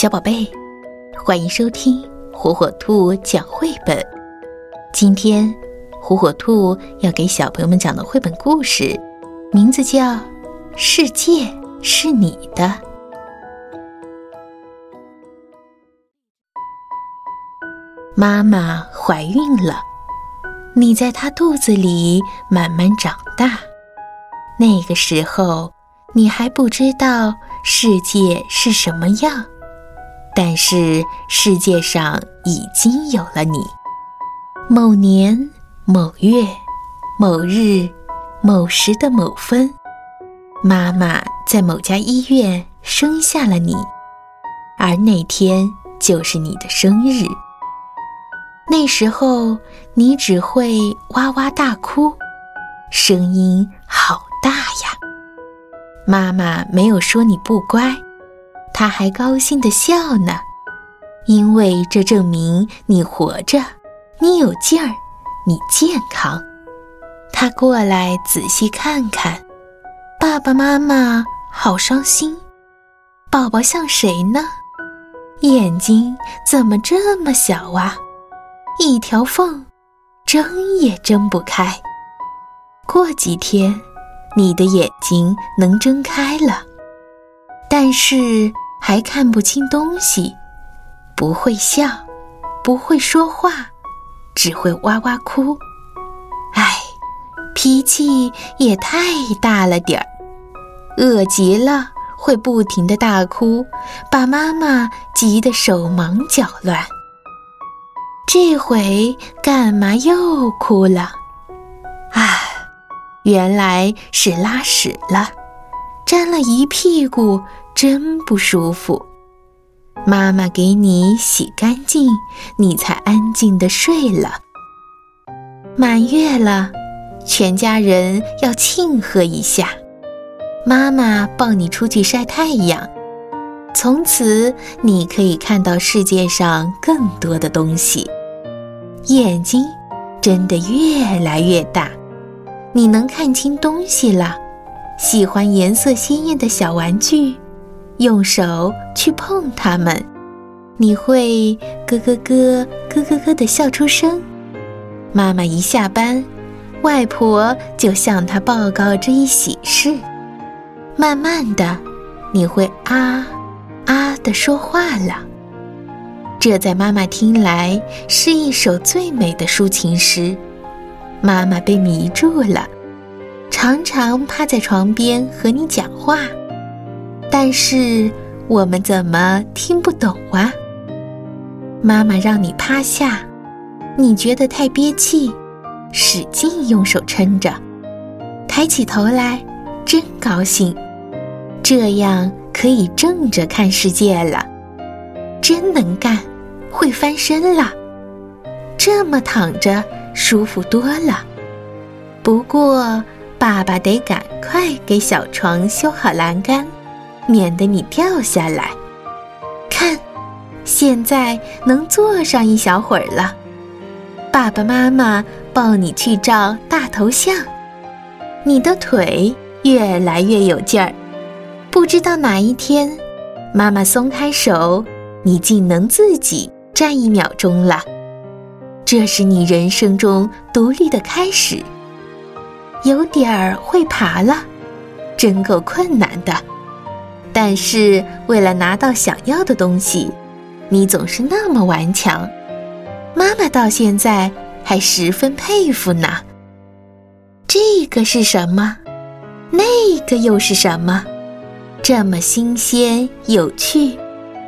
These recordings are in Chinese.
小宝贝，欢迎收听火火兔讲绘本。今天，火火兔要给小朋友们讲的绘本故事，名字叫《世界是你的》。妈妈怀孕了，你在她肚子里慢慢长大。那个时候，你还不知道世界是什么样。但是世界上已经有了你。某年某月某日某时的某分，妈妈在某家医院生下了你，而那天就是你的生日。那时候你只会哇哇大哭，声音好大呀。妈妈没有说你不乖。他还高兴地笑呢，因为这证明你活着，你有劲儿，你健康。他过来仔细看看，爸爸妈妈好伤心。宝宝像谁呢？眼睛怎么这么小啊？一条缝，睁也睁不开。过几天，你的眼睛能睁开了，但是。还看不清东西，不会笑，不会说话，只会哇哇哭。唉，脾气也太大了点儿，饿极了会不停的大哭，把妈妈急得手忙脚乱。这回干嘛又哭了？唉，原来是拉屎了，沾了一屁股。真不舒服，妈妈给你洗干净，你才安静的睡了。满月了，全家人要庆贺一下。妈妈抱你出去晒太阳，从此你可以看到世界上更多的东西。眼睛真的越来越大，你能看清东西了。喜欢颜色鲜艳的小玩具。用手去碰它们，你会咯咯咯、咯咯咯的笑出声。妈妈一下班，外婆就向她报告这一喜事。慢慢的，你会啊啊的说话了。这在妈妈听来是一首最美的抒情诗。妈妈被迷住了，常常趴在床边和你讲话。但是我们怎么听不懂啊？妈妈让你趴下，你觉得太憋气，使劲用手撑着，抬起头来，真高兴，这样可以正着看世界了，真能干，会翻身了，这么躺着舒服多了。不过爸爸得赶快给小床修好栏杆。免得你掉下来。看，现在能坐上一小会儿了。爸爸妈妈抱你去照大头像，你的腿越来越有劲儿。不知道哪一天，妈妈松开手，你竟能自己站一秒钟了。这是你人生中独立的开始。有点儿会爬了，真够困难的。但是为了拿到想要的东西，你总是那么顽强。妈妈到现在还十分佩服呢。这个是什么？那个又是什么？这么新鲜有趣，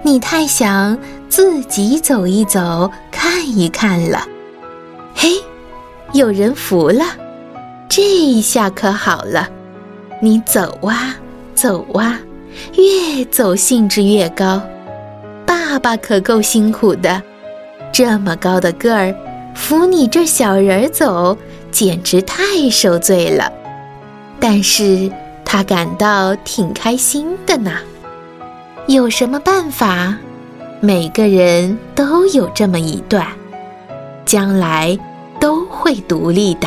你太想自己走一走、看一看了。嘿，有人扶了，这一下可好了。你走啊，走啊。越走兴致越高，爸爸可够辛苦的，这么高的个儿，扶你这小人儿走，简直太受罪了。但是他感到挺开心的呢。有什么办法？每个人都有这么一段，将来都会独立的。